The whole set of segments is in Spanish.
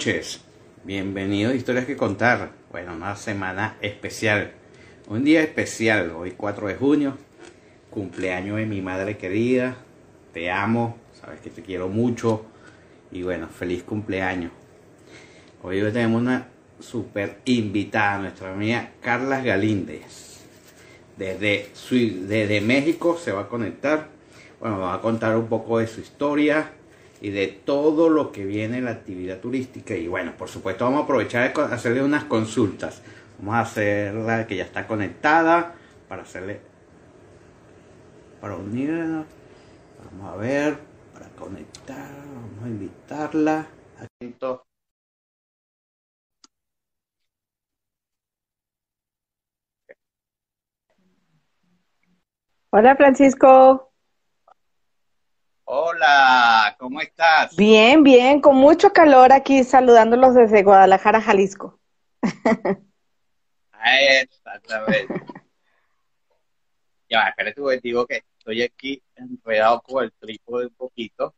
Noches. Bienvenidos a Historias que Contar. Bueno, una semana especial. Un día especial, hoy 4 de junio, cumpleaños de mi madre querida. Te amo, sabes que te quiero mucho. Y bueno, feliz cumpleaños. Hoy tenemos una super invitada, nuestra amiga Carla Galíndez. Desde, desde México se va a conectar. Bueno, va a contar un poco de su historia y de todo lo que viene en la actividad turística. Y bueno, por supuesto vamos a aprovechar de hacerle unas consultas. Vamos a hacerla que ya está conectada para hacerle, para unirla. Vamos a ver, para conectar, vamos a invitarla. Hola Francisco. Hola, ¿cómo estás? Bien, bien, con mucho calor aquí saludándolos desde Guadalajara, Jalisco. Exactamente. ya, espérate un digo que estoy aquí enredado con el trípode un poquito.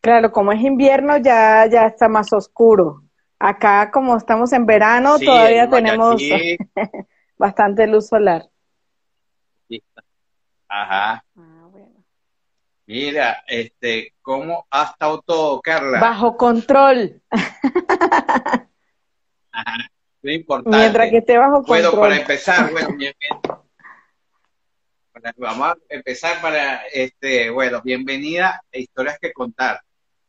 Claro, como es invierno ya, ya está más oscuro. Acá como estamos en verano todavía tenemos bastante luz solar. Ajá. Ah. Mira, este, ¿cómo ha estado todo, Carla? Bajo control. Ajá, es importante. Mientras que esté bajo control. Bueno, para empezar, bueno, vamos a empezar para, este, bueno, bienvenida a Historias que Contar.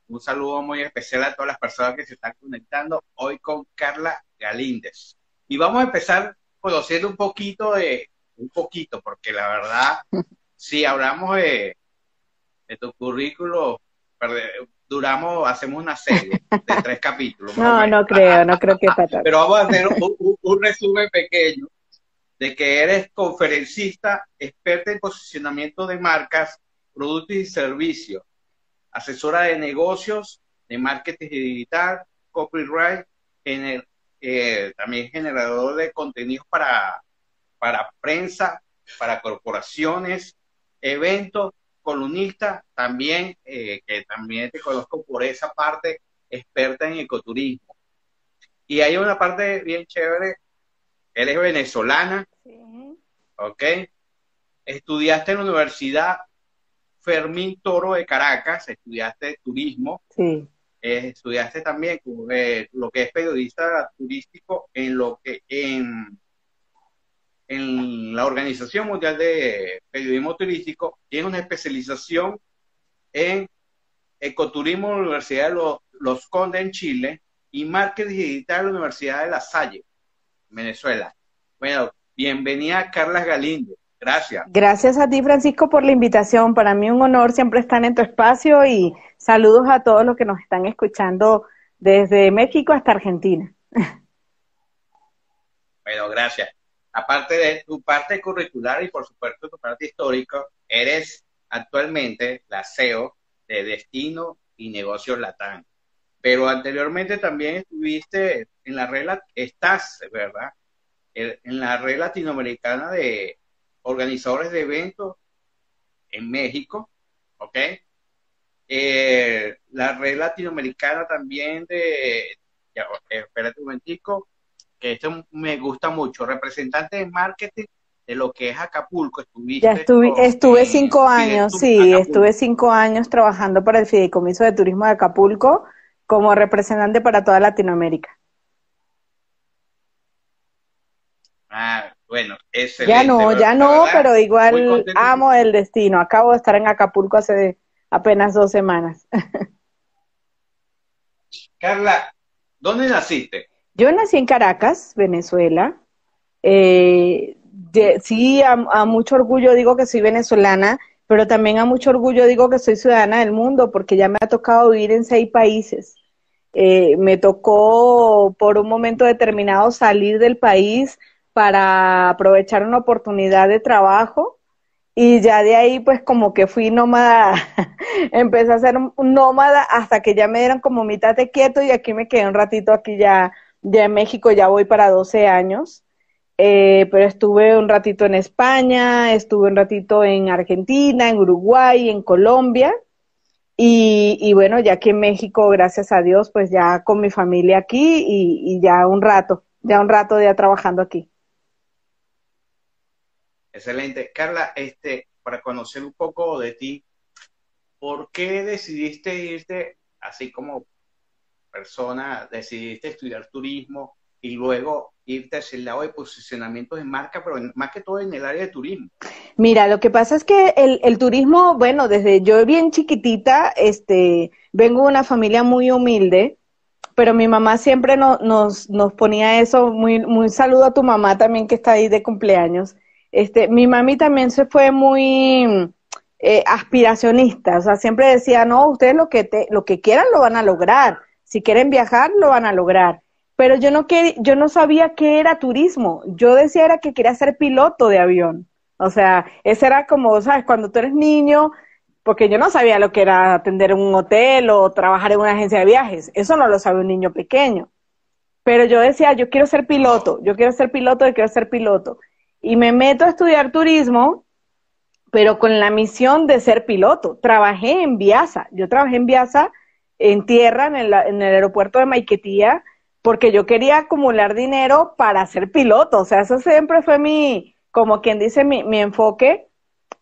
Un saludo muy especial a todas las personas que se están conectando hoy con Carla Galíndez. Y vamos a empezar conociendo un poquito de, un poquito, porque la verdad, si hablamos de de tu currículo, duramos, hacemos una serie de tres capítulos. no, no creo, no creo que para Pero vamos a hacer un, resumen pequeño de que eres conferencista, experta en posicionamiento de marcas, productos y servicios, asesora de negocios, de marketing digital, copyright, eh, también generador de contenidos para, para prensa, para corporaciones, eventos columnista también, eh, que también te conozco por esa parte, experta en ecoturismo. Y hay una parte bien chévere, eres venezolana, ¿ok? Estudiaste en la Universidad Fermín Toro de Caracas, estudiaste turismo, sí. Eh, estudiaste también eh, lo que es periodista turístico en lo que en en la Organización Mundial de Periodismo Turístico, tiene una especialización en ecoturismo en la Universidad de Los, Condes en Chile y marketing digital en la Universidad de La Salle, Venezuela. Bueno, bienvenida Carla Galindo. Gracias. Gracias a ti, Francisco, por la invitación. Para mí un honor siempre estar en tu espacio y saludos a todos los que nos están escuchando desde México hasta Argentina. Bueno, gracias aparte de tu parte curricular y por supuesto tu parte histórica, eres actualmente la CEO de Destino y Negocios Latán. Pero anteriormente también estuviste en la red, estás, ¿verdad? En la red latinoamericana de organizadores de eventos en México, ¿ok? Eh, la red latinoamericana también de, ya, espérate un momentico, que esto me gusta mucho, representante de marketing de lo que es Acapulco. Estuviste ya estuve, estuve cinco años, sí, estuve cinco años trabajando para el Fideicomiso de Turismo de Acapulco como representante para toda Latinoamérica. Ah, bueno, excelente. Ya no, ya no, pero igual amo el destino. Acabo de estar en Acapulco hace apenas dos semanas. Carla, ¿dónde naciste? Yo nací en Caracas, Venezuela. Eh, sí, a, mucho orgullo digo que soy venezolana, pero también a mucho orgullo digo que soy ciudadana del mundo porque ya me ha tocado vivir en seis países. Eh, me tocó por un momento determinado salir del país para aprovechar una oportunidad de trabajo y ya de ahí pues como que fui nómada, empecé a ser nómada hasta que ya me dieron como mitad de quieto y aquí me quedé un ratito aquí ya, ya en México, ya voy para 12 años. Eh, pero estuve un ratito en España, estuve un ratito en Argentina, en Uruguay, en Colombia. Y, bueno, ya aquí en México, gracias a Dios, pues ya con mi familia aquí y, y ya un rato, ya un rato ya trabajando aquí. Excelente. Carla, este, para conocer un poco de ti, ¿por qué decidiste irte, así como persona, decidiste estudiar turismo y luego irte hacia el lado de posicionamiento de marca, pero más que todo en el área de turismo? Mira, lo que pasa es que el, turismo, bueno, desde yo bien chiquitita, este, vengo de una familia muy humilde, pero mi mamá siempre nos, nos ponía eso, muy, muy saludo a tu mamá también que está ahí de cumpleaños. Este, mi mami también se fue muy eh, aspiracionista, o sea, siempre decía, no, ustedes lo que, te, lo que quieran lo van a lograr, si quieren viajar lo van a lograr pero yo no, que, yo no sabía qué era turismo. Yo decía era que quería ser piloto de avión. O sea, ese era como, ¿sabes? Cuando tú eres niño, porque yo no sabía lo que era atender un hotel o trabajar en una agencia de viajes. Eso no lo sabe un niño pequeño. Pero yo decía, yo quiero ser piloto, yo quiero ser piloto, yo quiero ser piloto. Y me meto a estudiar turismo, pero con la misión de ser piloto. Trabajé en Viasa. Yo trabajé en Viasa, en tierra, en el, en el aeropuerto de Maiquetía, porque yo quería acumular dinero para ser piloto, o sea, eso siempre fue mi, como quien dice, mi, mi enfoque,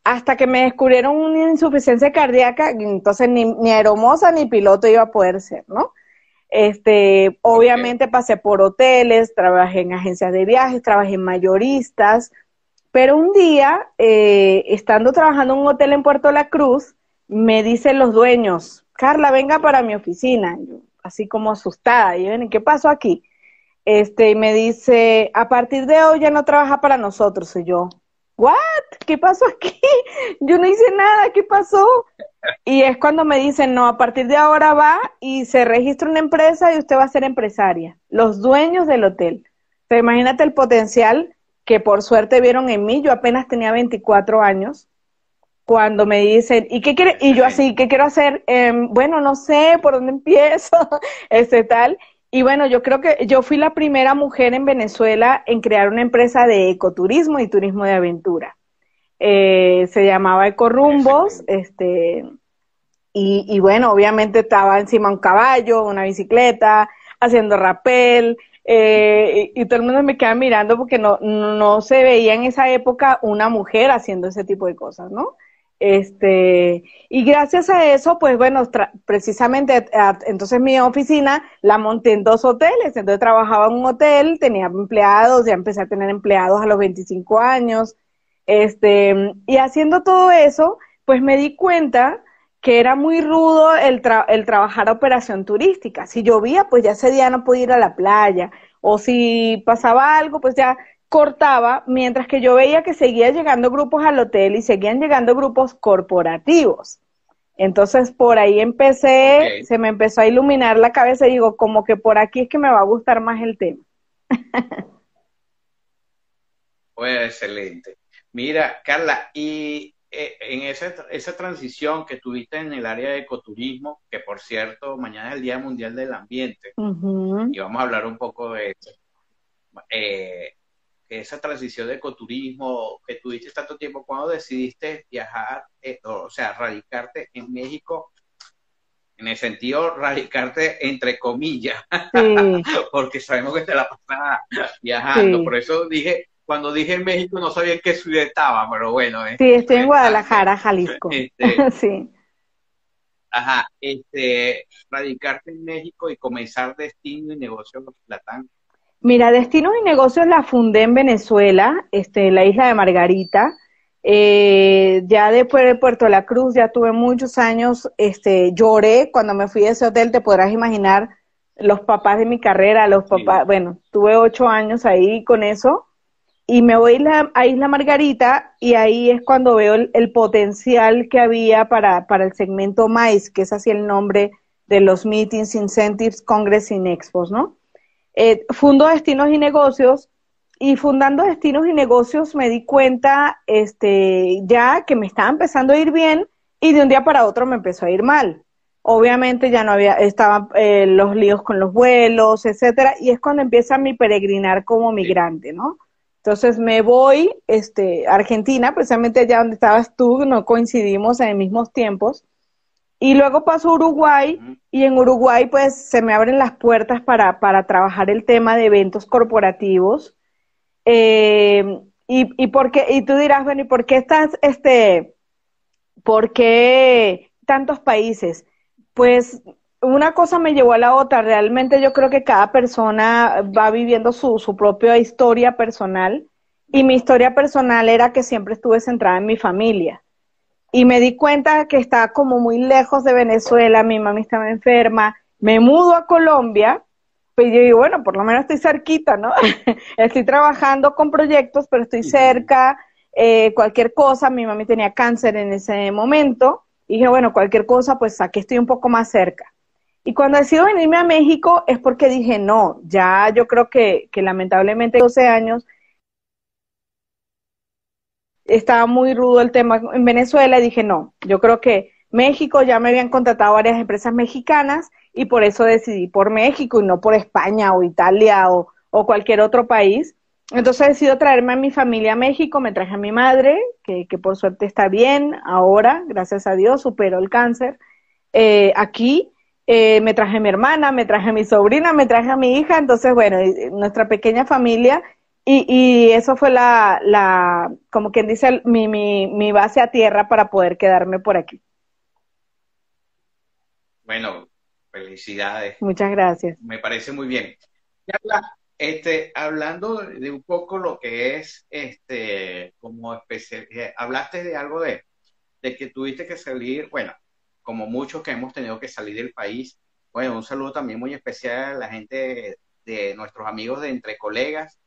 hasta que me descubrieron una insuficiencia cardíaca, entonces ni, ni aeromoza ni piloto iba a poder ser, ¿no? Este, obviamente pasé por hoteles, trabajé en agencias de viajes, trabajé en mayoristas, pero un día, eh, estando trabajando en un hotel en Puerto La Cruz, me dicen los dueños, Carla, venga para mi oficina. Así como asustada. Y ven, ¿qué pasó aquí? Este, y me dice, a partir de hoy ya no trabaja para nosotros. Y yo, ¿what? ¿Qué pasó aquí? Yo no hice nada, ¿qué pasó? Y es cuando me dicen, no, a partir de ahora va y se registra una empresa y usted va a ser empresaria. Los dueños del hotel. Pero imagínate el potencial que por suerte vieron en mí. Yo apenas tenía 24 años cuando me dicen, ¿y qué quiere? Y yo así, ¿qué quiero hacer? Em, bueno, no sé por dónde empiezo, este tal. Y bueno, yo creo que yo fui la primera mujer en Venezuela en crear una empresa de ecoturismo y turismo de aventura. Eh, se llamaba Ecorumbos, este, y, y bueno, obviamente estaba encima un caballo, una bicicleta, haciendo rapel, eh, y, y, todo el mundo me queda mirando porque no, no se veía en esa época una mujer haciendo ese tipo de cosas, ¿no? Este, y gracias a eso, pues bueno, precisamente entonces mi oficina la monté en dos hoteles. Entonces trabajaba en un hotel, tenía empleados, ya empecé a tener empleados a los 25 años. Este, y haciendo todo eso, pues me di cuenta que era muy rudo el, el trabajar operación turística. Si llovía, pues ya ese día no podía ir a la playa. O si pasaba algo, pues ya cortaba, mientras que yo veía que seguía llegando grupos al hotel y seguían llegando grupos corporativos. Entonces por ahí empecé, se me empezó a iluminar la cabeza y digo, como que por aquí es que me va a gustar más el tema. Pues excelente. Mira, Carla, y eh, en esa, esa transición que tuviste en el área de ecoturismo, que por cierto, mañana es el Día Mundial del Ambiente, y vamos a hablar un poco de eso. Eh, esa transición de ecoturismo que tuviste tanto tiempo, cuando decidiste viajar, eh, o sea, radicarte en México, en el sentido radicarte entre comillas, porque sabemos que te la pasas viajando, por eso dije, cuando dije México no sabía en qué ciudad estaba, pero bueno. sí, estoy en Guadalajara, Jalisco. Este, sí. Ajá, este, radicarte en México y comenzar destino y negocio con Platán Mira, Destinos y Negocios la fundé en Venezuela, este, en la isla de Margarita. Eh, ya después de Puerto La Cruz, ya tuve muchos años, este, lloré cuando me fui a ese hotel, te podrás imaginar los papás de mi carrera, los papás, bueno, tuve ocho años ahí con eso y me voy a Isla Margarita y ahí es cuando veo el, potencial que había para, para, el segmento MICE, que es así el nombre de los Meetings, Incentives, Congress y Expos, ¿no? Eh, fundo Destinos y Negocios y fundando Destinos y Negocios me di cuenta este, ya que me estaba empezando a ir bien y de un día para otro me empezó a ir mal. Obviamente ya no había, estaban eh, los líos con los vuelos, etcétera, y es cuando empieza mi peregrinar como migrante, ¿no? Entonces me voy este, a Argentina, precisamente allá donde estabas tú, no coincidimos en mismos tiempos. Y luego paso a Uruguay y en Uruguay pues se me abren las puertas para, para trabajar el tema de eventos corporativos. Eh, y, y, porque, y tú dirás, bueno, ¿y por qué estás, este, por qué tantos países? Pues una cosa me llevó a la otra. Realmente yo creo que cada persona va viviendo su, su propia historia personal y mi historia personal era que siempre estuve centrada en mi familia. Y me di cuenta que estaba como muy lejos de Venezuela, mi mami estaba enferma, me mudo a Colombia, pues yo digo, bueno, por lo menos estoy cerquita, ¿no? estoy trabajando con proyectos, pero estoy cerca, eh, cualquier cosa, mi mami tenía cáncer en ese momento, y dije, bueno, cualquier cosa, pues aquí estoy un poco más cerca. Y cuando decido venirme a México es porque dije, no, ya yo creo que, que lamentablemente 12 años estaba muy rudo el tema en Venezuela y dije, no, yo creo que México ya me habían contratado varias empresas mexicanas y por eso decidí por México y no por España o Italia o, o cualquier otro país. Entonces decido traerme a mi familia a México, me traje a mi madre, que, que por suerte está bien ahora, gracias a Dios, superó el cáncer eh, aquí eh, me traje a mi hermana, me traje a mi sobrina, me traje a mi hija, entonces, bueno, nuestra pequeña familia, y, y eso fue la, la, como quien dice, mi, mi, mi base a tierra para poder quedarme por aquí. Bueno, felicidades. Muchas gracias. Me parece muy bien. Este, hablando de un poco lo que es, este, como especial, eh, hablaste de algo de, de que tuviste que salir, bueno, como muchos que hemos tenido que salir del país. Bueno, un saludo también muy especial a la gente de nuestros amigos de Entre Colegas,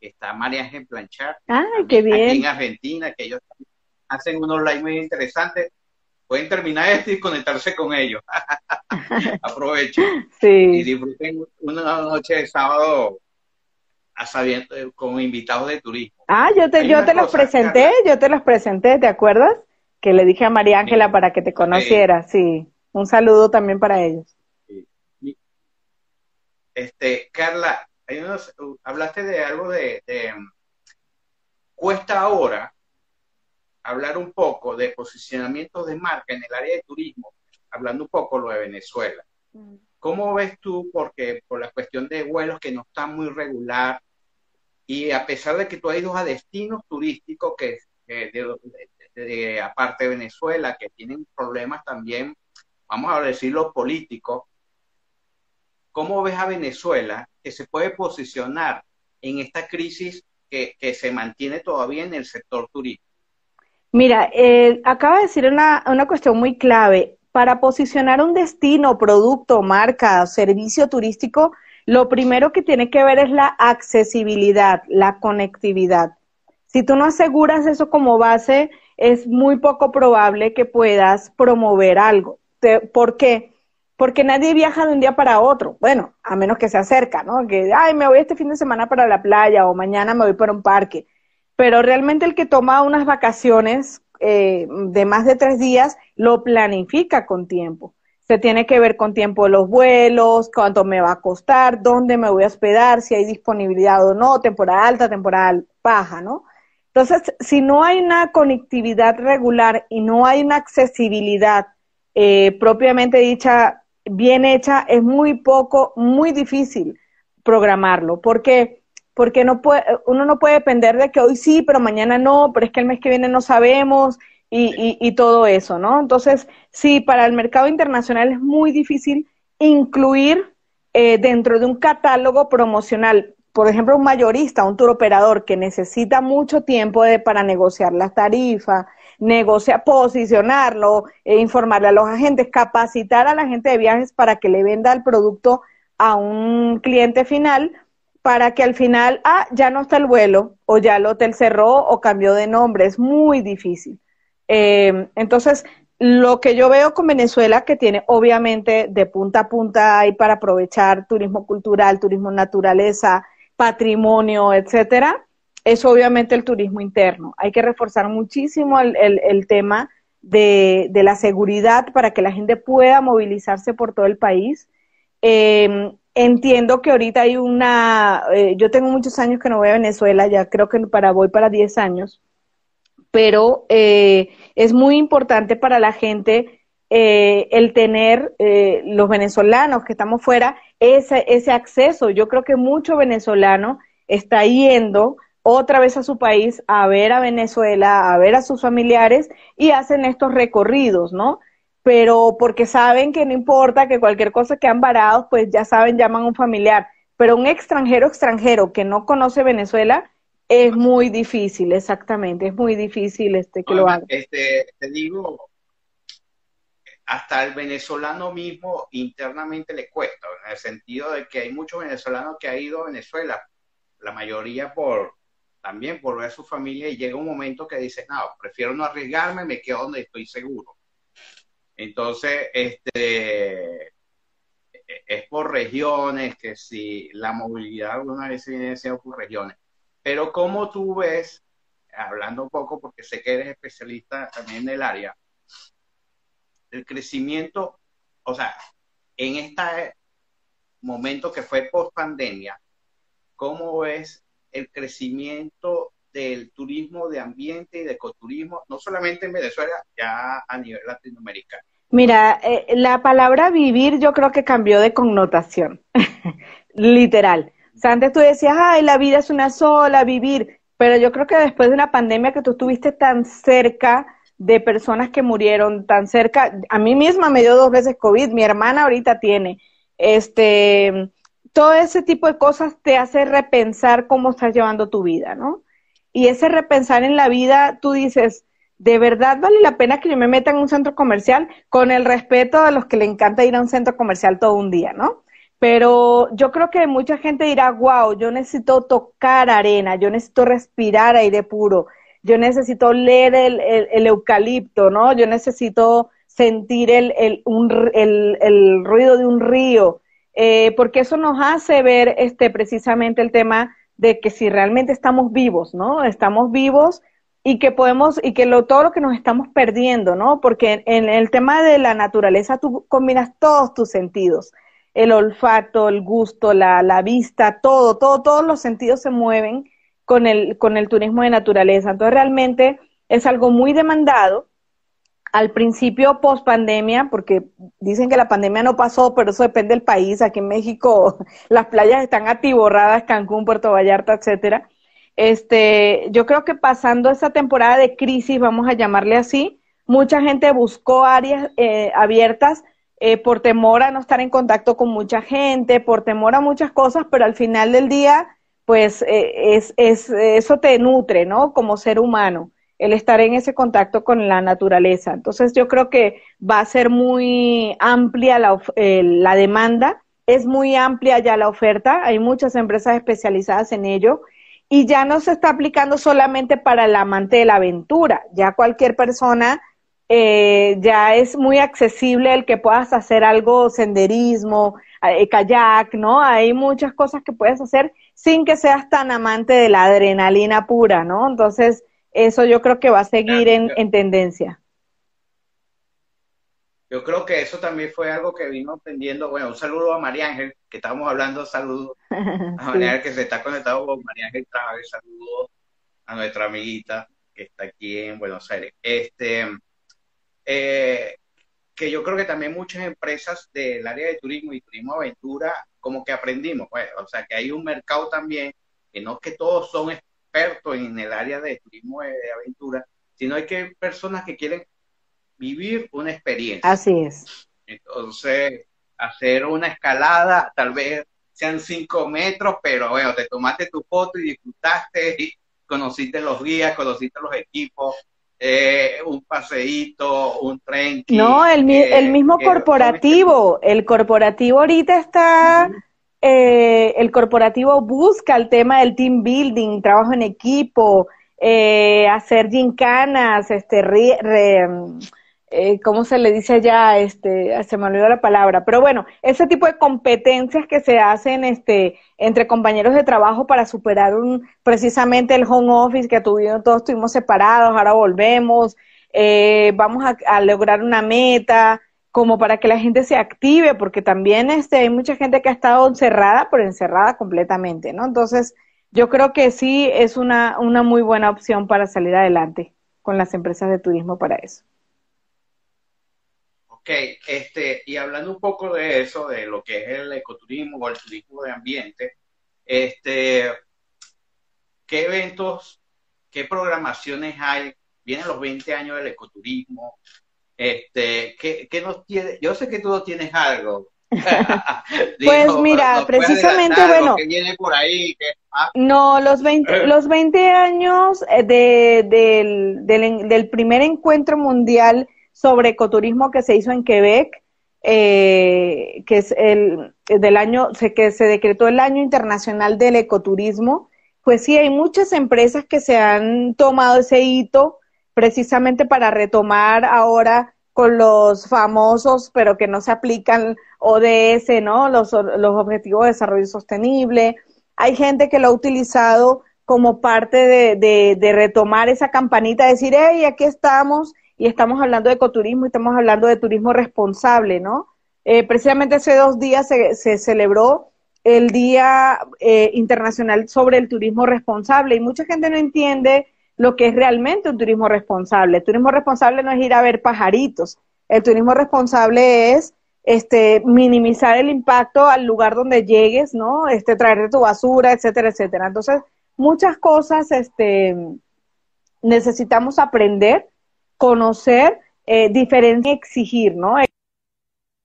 está María Ángel Planchar, ah, qué bien. aquí en Argentina, que ellos hacen unos live muy interesantes. Pueden terminar esto y conectarse con ellos. Aprovechen. Sí. Y disfruten una noche de sábado con invitados de turismo. Ah, yo te, yo te los presenté, yo te los presenté, ¿te acuerdas? que le dije a María Ángela para que te conociera, sí. Un saludo también para ellos. Este, Carla, hablaste de algo de, cuesta ahora hablar un poco de posicionamiento de marca en el área de turismo, hablando un poco lo de Venezuela. Mm. ¿Cómo ves tú? Porque por la cuestión de vuelos que no están muy regular y a pesar de que tú has ido a destinos turísticos que, de, aparte de Venezuela, que tienen problemas también, vamos a decirlo, políticos, ¿cómo ves a Venezuela que se puede posicionar en esta crisis que, se mantiene todavía en el sector turístico? Mira, eh, acaba de decir una, una cuestión muy clave. Para posicionar un destino, producto, marca, servicio turístico, lo primero que tiene que ver es la accesibilidad, la conectividad. Si tú no aseguras eso como base, es muy poco probable que puedas promover algo. ¿Por qué? Porque nadie viaja de un día para otro. Bueno, a menos que se acerca, ¿no? Que, ay, me voy este fin de semana para la playa o mañana me voy para un parque. Pero realmente el que toma unas vacaciones eh, de más de tres días lo planifica con tiempo. Se tiene que ver con tiempo los vuelos, cuánto me va a costar, dónde me voy a hospedar, si hay disponibilidad o no, temporada alta, temporada baja, ¿no? Entonces, si no hay una conectividad regular y no hay una accesibilidad eh, propiamente dicha, bien hecha, es muy poco, muy difícil programarlo. ¿Por qué? Porque no puede, uno no puede depender de que hoy sí, pero mañana no, pero es que el mes que viene no sabemos y, y, todo eso, ¿no? Entonces, sí, para el mercado internacional es muy difícil incluir eh, dentro de un catálogo promocional por ejemplo, un mayorista, un operador que necesita mucho tiempo de, para negociar las tarifas, negociar, posicionarlo, e informarle a los agentes, capacitar a la gente de viajes para que le venda el producto a un cliente final para que al final, ah, ya no está el vuelo, o ya el hotel cerró o cambió de nombre. Es muy difícil. Eh, entonces, lo que yo veo con Venezuela, que tiene obviamente de punta a punta hay para aprovechar turismo cultural, turismo naturaleza, patrimonio, etcétera, es obviamente el turismo interno. Hay que reforzar muchísimo el, el, tema de, de, la seguridad para que la gente pueda movilizarse por todo el país. Eh, entiendo que ahorita hay una, eh, yo tengo muchos años que no voy a Venezuela, ya creo que para voy para 10 años, pero eh, es muy importante para la gente eh, el tener eh, los venezolanos que estamos fuera ese, ese acceso. Yo creo que mucho venezolano está yendo otra vez a su país a ver a Venezuela, a ver a sus familiares y hacen estos recorridos, ¿no? Pero porque saben que no importa que cualquier cosa que han varado, pues ya saben, llaman a un familiar. Pero un extranjero extranjero que no conoce Venezuela, es muy difícil, exactamente, es muy difícil este que lo haga. Este, te digo, hasta el venezolano mismo internamente le cuesta, en el sentido de que hay muchos venezolanos que han ido a Venezuela, la mayoría por también por ver a su familia y llega un momento que dice, no, prefiero no arriesgarme, me quedo donde estoy seguro. Entonces, este es por regiones, que si la movilidad alguna vez viene siendo por regiones. Pero como tú ves, hablando un poco, porque sé que eres especialista también en el área, el crecimiento, o sea, en este momento que fue post pandemia, ¿cómo ves el crecimiento del turismo de ambiente y de ecoturismo, no solamente en Venezuela, ya a nivel latinoamericano? Mira, eh, la palabra vivir yo creo que cambió de connotación, literal. O sea, antes tú decías, ay, la vida es una sola, vivir, pero yo creo que después de una pandemia que tú estuviste tan cerca de personas que murieron, tan cerca, a mí misma me dio dos veces COVID, mi hermana ahorita tiene, este, todo ese tipo de cosas te hace repensar cómo estás llevando tu vida, ¿no? Y ese repensar en la vida, tú dices, ¿de verdad vale la pena que yo me meta en un centro comercial? Con el respeto a los que le encanta ir a un centro comercial todo un día, ¿no? Pero yo creo que mucha gente dirá, wow, yo necesito tocar arena, yo necesito respirar aire puro, yo necesito leer el, el, eucalipto, ¿no? Yo necesito sentir el, el, un, el ruido de un río, eh, porque eso nos hace ver este, precisamente el tema de que si realmente estamos vivos, ¿no? Estamos vivos y que podemos, y que lo, todo lo que nos estamos perdiendo, ¿no? Porque en el tema de la naturaleza tú combinas todos tus sentidos el olfato, el gusto, la, la vista, todo, todo, todos los sentidos se mueven con el, con el turismo de naturaleza. Entonces realmente es algo muy demandado. Al principio, post pandemia, porque dicen que la pandemia no pasó, pero eso depende del país. Aquí en México las playas están atiborradas, Cancún, Puerto Vallarta, etcétera. Este, yo creo que pasando esa temporada de crisis, vamos a llamarle así, mucha gente buscó áreas eh, abiertas eh, por temor a no estar en contacto con mucha gente, por temor a muchas cosas, pero al final del día, pues eh, es, es, eso te nutre, ¿no? Como ser humano, el estar en ese contacto con la naturaleza. Entonces yo creo que va a ser muy amplia la, eh, la demanda, es muy amplia ya la oferta, hay muchas empresas especializadas en ello y ya no se está aplicando solamente para el amante de la aventura, ya cualquier persona eh, ya es muy accesible el que puedas hacer algo senderismo, eh, kayak, ¿no? Hay muchas cosas que puedes hacer sin que seas tan amante de la adrenalina pura, ¿no? Entonces, eso yo creo que va a seguir en, en tendencia. Yo creo que eso también fue algo que vino aprendiendo. Bueno, un saludo a María Ángel, que estamos hablando, saludos a María Ángel que se está conectado con María Ángel Traves, saludos a nuestra amiguita que está aquí en Buenos Aires. Este, eh, que yo creo que también muchas empresas del área de turismo y turismo aventura como que aprendimos, pues, o sea, que hay un mercado también, que no es que todos son expertos en el área de turismo de, aventura, sino hay que personas que quieren vivir una experiencia. Así es. Entonces, hacer una escalada, tal vez sean cinco metros, pero bueno, te tomaste tu foto y disfrutaste y conociste los guías, conociste los equipos, eh, un paseíto, un tren. no, el, el mismo corporativo, el corporativo ahorita está eh, el corporativo busca el tema del team building, trabajo en equipo, eh, hacer gincanas, este, eh, ¿cómo se le dice allá? Este, se me olvidó la palabra, pero bueno, ese tipo de competencias que se hacen, este, entre compañeros de trabajo para superar un, precisamente el home office que tuvimos, todos estuvimos separados, ahora volvemos, eh, vamos a, lograr una meta, como para que la gente se active, porque también este, hay mucha gente que ha estado encerrada, pero encerrada completamente, ¿no? Entonces, yo creo que sí es una, una muy buena opción para salir adelante con las empresas de turismo para eso. Ok, este, y hablando un poco de eso, de lo que es el ecoturismo o el turismo de ambiente, este, ¿qué eventos, qué programaciones hay? Vienen los 20 años del ecoturismo. Este, ¿qué, qué nos tiene? Yo sé que tú no tienes algo. pues mira, precisamente, bueno. viene por ahí, ah. No, los 20, los 20 años eh, de, del, del, del primer encuentro mundial sobre ecoturismo que se hizo en Quebec, eh, que es el del año, que se decretó el año internacional del ecoturismo, pues sí, hay muchas empresas que se han tomado ese hito precisamente para retomar ahora con los famosos, pero que no se aplican ODS, ¿no? Los, los Objetivos de Desarrollo Sostenible. Hay gente que lo ha utilizado como parte de, de, de retomar esa campanita, decir, hey, aquí estamos y estamos hablando de ecoturismo y estamos hablando de turismo responsable, ¿no? Eh, precisamente hace dos días se, celebró el Día eh, Internacional sobre el Turismo Responsable y mucha gente no entiende lo que es realmente un turismo responsable. El turismo responsable no es ir a ver pajaritos. El turismo responsable es este minimizar el impacto al lugar donde llegues, ¿no? Este traer tu basura, etcétera, etcétera. Entonces, muchas cosas este necesitamos aprender conocer, eh, diferencia exigir, ¿no?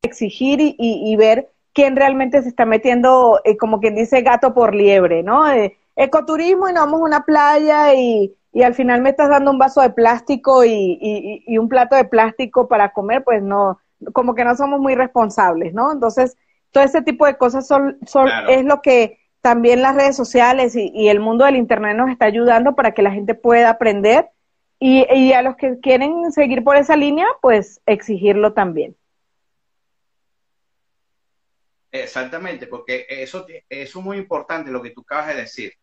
Exigir y, ver quién realmente se está metiendo, eh, como quien dice, gato por liebre, ¿no? Eh, ecoturismo y nos vamos a una playa y, y, al final me estás dando un vaso de plástico y, y, un plato de plástico para comer, pues no, como que no somos muy responsables, ¿no? Entonces, todo ese tipo de cosas son, son es lo que también las redes sociales y, y, el mundo del Internet nos está ayudando para que la gente pueda aprender y, a los que quieren seguir por esa línea, pues exigirlo también. Exactamente, porque eso, es muy importante lo que tú acabas de decir.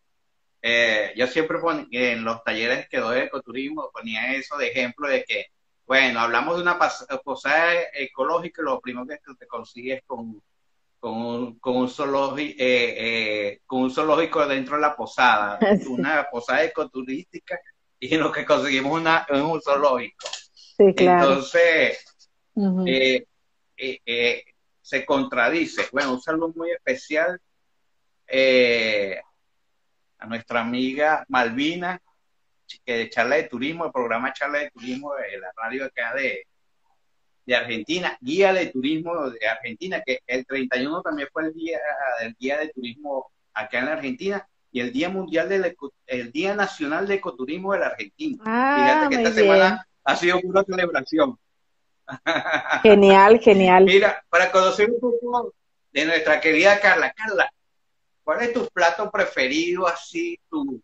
Eh, yo siempre en los talleres que doy de ecoturismo ponía eso de ejemplo de que, bueno, hablamos de una posada ecológica y lo primero que te consigues con, con, un, con, un zoológico, eh, eh, con un zoológico dentro de la posada, una posada ecoturística y lo que conseguimos una, un zoológico. Sí, claro. Entonces, eh, eh, eh, se contradice. Bueno, un saludo muy especial a nuestra amiga Malvina, que de charla de turismo, el programa charla de turismo de la radio acá de, de Argentina, guía de turismo de Argentina, que el 31 también fue el día del guía de turismo acá en la Argentina, y el Día Mundial del el Día Nacional de Ecoturismo de la Argentina. Ah, Fíjate que esta semana ha sido una celebración. Genial, genial. Mira, para conocer un poco de nuestra querida Carla, Carla, ¿cuál es tu plato preferido así, tu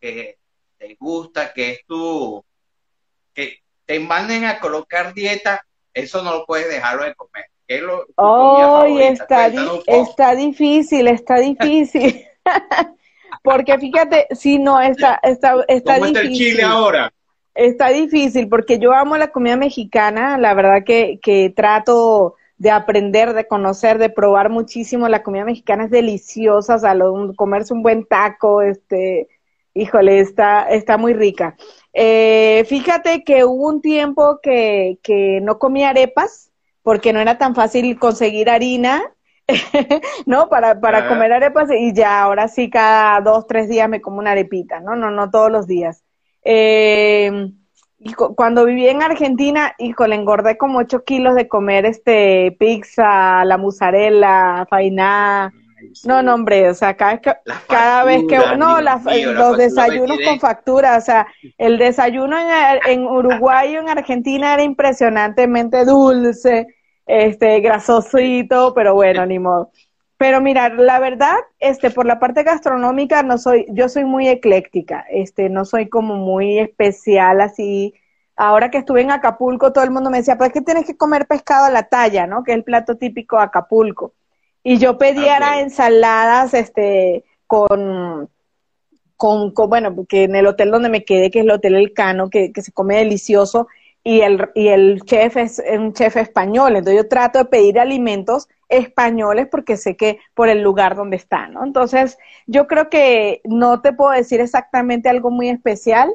que te gusta, que es tu que te manden a colocar dieta, eso no lo puedes dejarlo de comer. ¿Qué es lo, está, está difícil, está difícil. Porque fíjate, si no, está, está, está ¿Cómo difícil. está el Chile ahora? Está difícil porque yo amo la comida mexicana, la verdad que, que trato de aprender, de conocer, de probar muchísimo. La comida mexicana es deliciosa, o sea, comerse un buen taco, este, híjole, está, está muy rica. Eh, fíjate que hubo un tiempo que, que no comía arepas porque no era tan fácil conseguir harina ¿no? Para, para comer arepas y ya ahora sí cada dos, tres días me como una arepita, ¿no? No, no todos los días. Eh, y cuando viví en Argentina, le engordé como ocho kilos de comer este pizza, la mozzarella, fainá. No, no, hombre, o sea, cada vez que, cada vez que no, los desayunos con factura, o sea, el desayuno en, en Uruguay o en Argentina era impresionantemente dulce este, grasosito, pero bueno, ni modo. Pero mira, la verdad, este, por la parte gastronómica no soy, yo soy muy ecléctica, este, no soy como muy especial así. Ahora que estuve en Acapulco, todo el mundo me decía, pues es que tienes que comer pescado a la talla, ¿no? Que es el plato típico de Acapulco. Y yo pedía ensaladas, este, con, con, bueno, que en el hotel donde me quedé, que es el Hotel El Cano, que, que se come delicioso, y el, y el chef es un chef español, entonces yo trato de pedir alimentos españoles porque sé que por el lugar donde está, ¿no? Entonces, yo creo que no te puedo decir exactamente algo muy especial,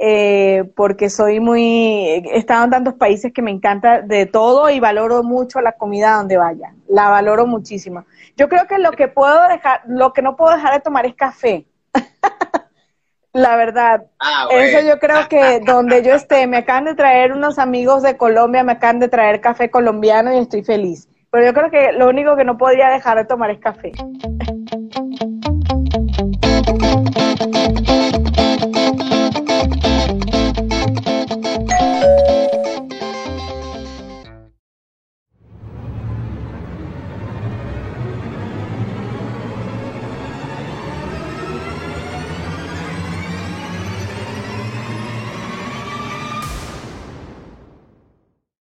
eh, porque soy muy, he estado en tantos países que me encanta de todo y valoro mucho la comida donde vaya, la valoro muchísimo. Yo creo que lo que puedo dejar, lo que no puedo dejar de tomar es café. La verdad, ah, eso yo creo que donde yo esté, me acaban de traer unos amigos de Colombia, me acaban de traer café colombiano y estoy feliz. Pero yo creo que lo único que no podría dejar de tomar es café.